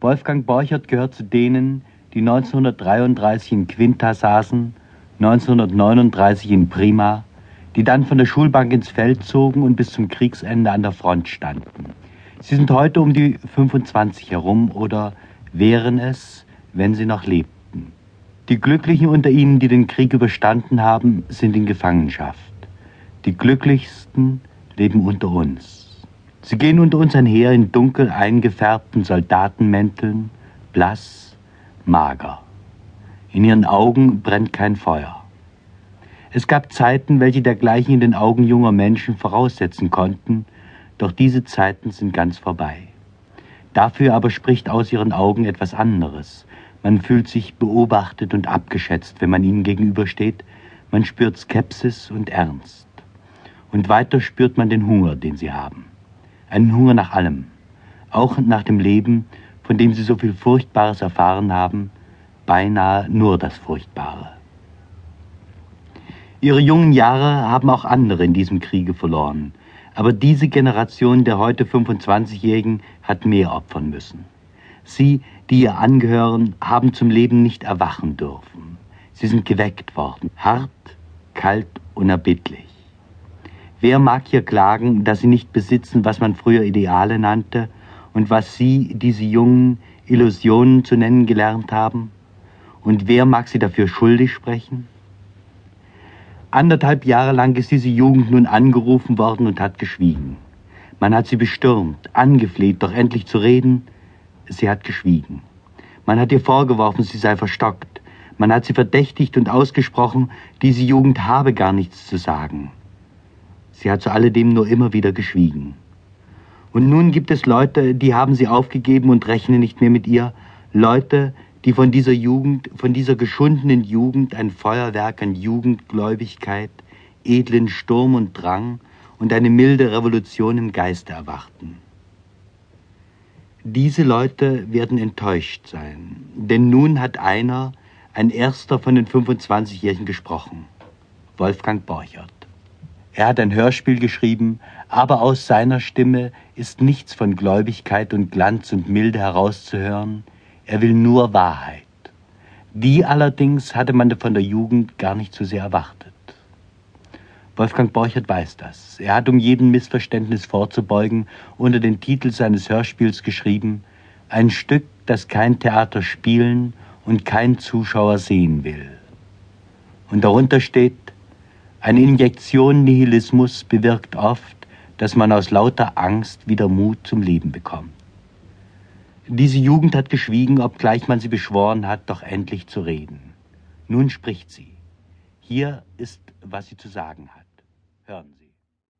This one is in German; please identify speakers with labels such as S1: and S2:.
S1: Wolfgang Borchert gehört zu denen, die 1933 in Quinta saßen, 1939 in Prima, die dann von der Schulbank ins Feld zogen und bis zum Kriegsende an der Front standen. Sie sind heute um die 25 herum oder wären es, wenn sie noch lebten. Die Glücklichen unter ihnen, die den Krieg überstanden haben, sind in Gefangenschaft. Die Glücklichsten leben unter uns. Sie gehen unter uns einher in dunkel eingefärbten Soldatenmänteln, blass, mager. In ihren Augen brennt kein Feuer. Es gab Zeiten, welche dergleichen in den Augen junger Menschen voraussetzen konnten, doch diese Zeiten sind ganz vorbei. Dafür aber spricht aus ihren Augen etwas anderes. Man fühlt sich beobachtet und abgeschätzt, wenn man ihnen gegenübersteht, man spürt Skepsis und Ernst. Und weiter spürt man den Hunger, den sie haben einen Hunger nach allem, auch nach dem Leben, von dem sie so viel Furchtbares erfahren haben, beinahe nur das Furchtbare. Ihre jungen Jahre haben auch andere in diesem Kriege verloren, aber diese Generation der heute 25-Jährigen hat mehr opfern müssen. Sie, die ihr angehören, haben zum Leben nicht erwachen dürfen. Sie sind geweckt worden, hart, kalt, unerbittlich. Wer mag hier klagen, dass sie nicht besitzen, was man früher Ideale nannte und was sie, diese Jungen, Illusionen zu nennen gelernt haben? Und wer mag sie dafür schuldig sprechen? Anderthalb Jahre lang ist diese Jugend nun angerufen worden und hat geschwiegen. Man hat sie bestürmt, angefleht, doch endlich zu reden. Sie hat geschwiegen. Man hat ihr vorgeworfen, sie sei verstockt. Man hat sie verdächtigt und ausgesprochen, diese Jugend habe gar nichts zu sagen. Sie hat zu alledem nur immer wieder geschwiegen. Und nun gibt es Leute, die haben sie aufgegeben und rechnen nicht mehr mit ihr. Leute, die von dieser Jugend, von dieser geschundenen Jugend ein Feuerwerk an Jugendgläubigkeit, edlen Sturm und Drang und eine milde Revolution im Geiste erwarten. Diese Leute werden enttäuscht sein, denn nun hat einer, ein erster von den 25-Jährigen gesprochen, Wolfgang Borchert. Er hat ein Hörspiel geschrieben, aber aus seiner Stimme ist nichts von Gläubigkeit und Glanz und Milde herauszuhören. Er will nur Wahrheit. Die allerdings hatte man von der Jugend gar nicht so sehr erwartet. Wolfgang Borchert weiß das. Er hat, um jedem Missverständnis vorzubeugen, unter den Titel seines Hörspiels geschrieben, ein Stück, das kein Theater spielen und kein Zuschauer sehen will. Und darunter steht, eine Injektion Nihilismus bewirkt oft, dass man aus lauter Angst wieder Mut zum Leben bekommt. Diese Jugend hat geschwiegen, obgleich man sie beschworen hat, doch endlich zu reden. Nun spricht sie. Hier ist, was sie zu sagen hat. Hören Sie.